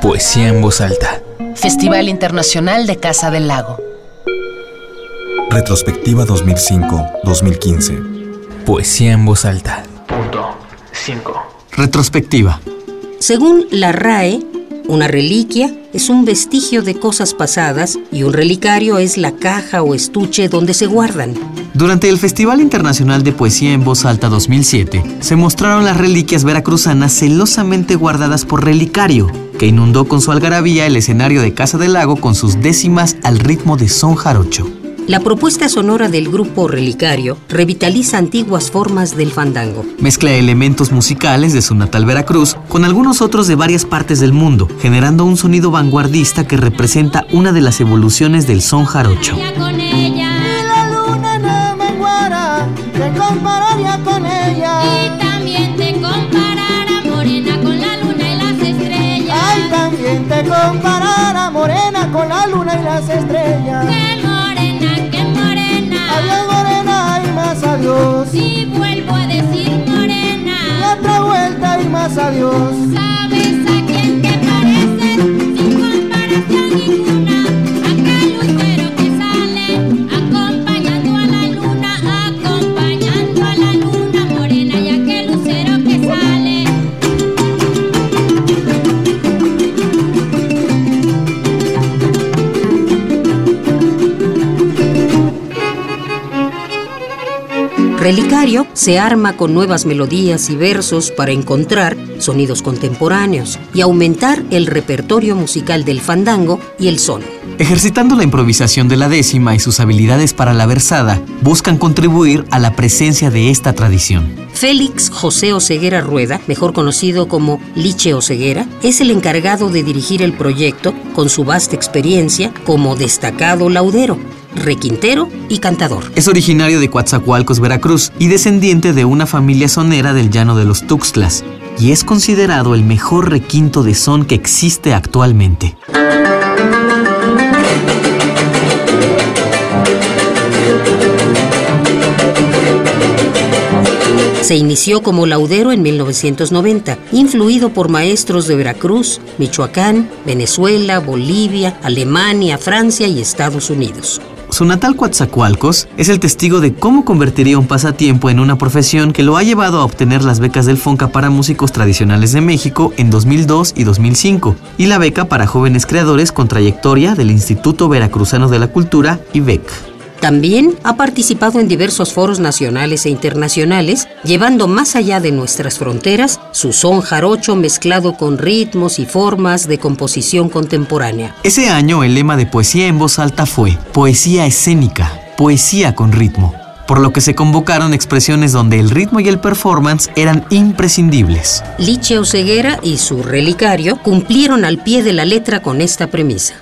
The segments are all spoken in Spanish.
Poesía en voz alta. Festival Internacional de Casa del Lago. Retrospectiva 2005-2015. Poesía en voz alta. Punto 5. Retrospectiva. Según la RAE, una reliquia es un vestigio de cosas pasadas y un relicario es la caja o estuche donde se guardan. Durante el Festival Internacional de Poesía en Voz Alta 2007, se mostraron las reliquias veracruzanas celosamente guardadas por Relicario, que inundó con su algarabía el escenario de Casa del Lago con sus décimas al ritmo de son jarocho. La propuesta sonora del grupo Relicario revitaliza antiguas formas del fandango. Mezcla elementos musicales de su natal Veracruz con algunos otros de varias partes del mundo, generando un sonido vanguardista que representa una de las evoluciones del son jarocho. Compararía con ella. Y también te comparará morena con la luna y las estrellas. Ay, también te comparará morena con la luna y las estrellas. Qué morena, qué morena. Adiós morena y más adiós. Y vuelvo a decir Relicario se arma con nuevas melodías y versos para encontrar sonidos contemporáneos y aumentar el repertorio musical del fandango y el son. Ejercitando la improvisación de la décima y sus habilidades para la versada, buscan contribuir a la presencia de esta tradición. Félix José Oseguera Rueda, mejor conocido como Liche Oseguera, es el encargado de dirigir el proyecto con su vasta experiencia como destacado laudero, requintero y cantador. Es originario de Coatzacoalcos, Veracruz, y descendiente de una familia sonera del llano de los Tuxtlas, y es considerado el mejor requinto de son que existe actualmente. Se inició como laudero en 1990, influido por maestros de Veracruz, Michoacán, Venezuela, Bolivia, Alemania, Francia y Estados Unidos. Su natal Coatzacoalcos es el testigo de cómo convertiría un pasatiempo en una profesión que lo ha llevado a obtener las becas del FONCA para músicos tradicionales de México en 2002 y 2005 y la beca para jóvenes creadores con trayectoria del Instituto Veracruzano de la Cultura, IBEC. También ha participado en diversos foros nacionales e internacionales, llevando más allá de nuestras fronteras su son jarocho mezclado con ritmos y formas de composición contemporánea. Ese año el lema de poesía en voz alta fue Poesía escénica, poesía con ritmo, por lo que se convocaron expresiones donde el ritmo y el performance eran imprescindibles. Liche Oseguera y su relicario cumplieron al pie de la letra con esta premisa.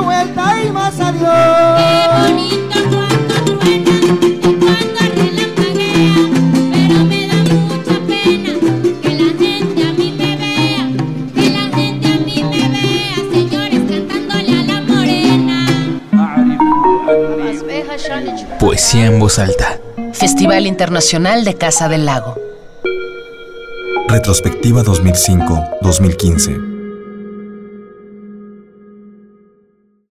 Vuelta y más Qué adiós. bonito cuando truena y cuando relampaguea, pero me da mucha pena que la gente a mí me vea, que la gente a mí me vea, señores cantándole a la morena. Poesía en voz alta. Festival Internacional de Casa del Lago. Retrospectiva 2005-2015.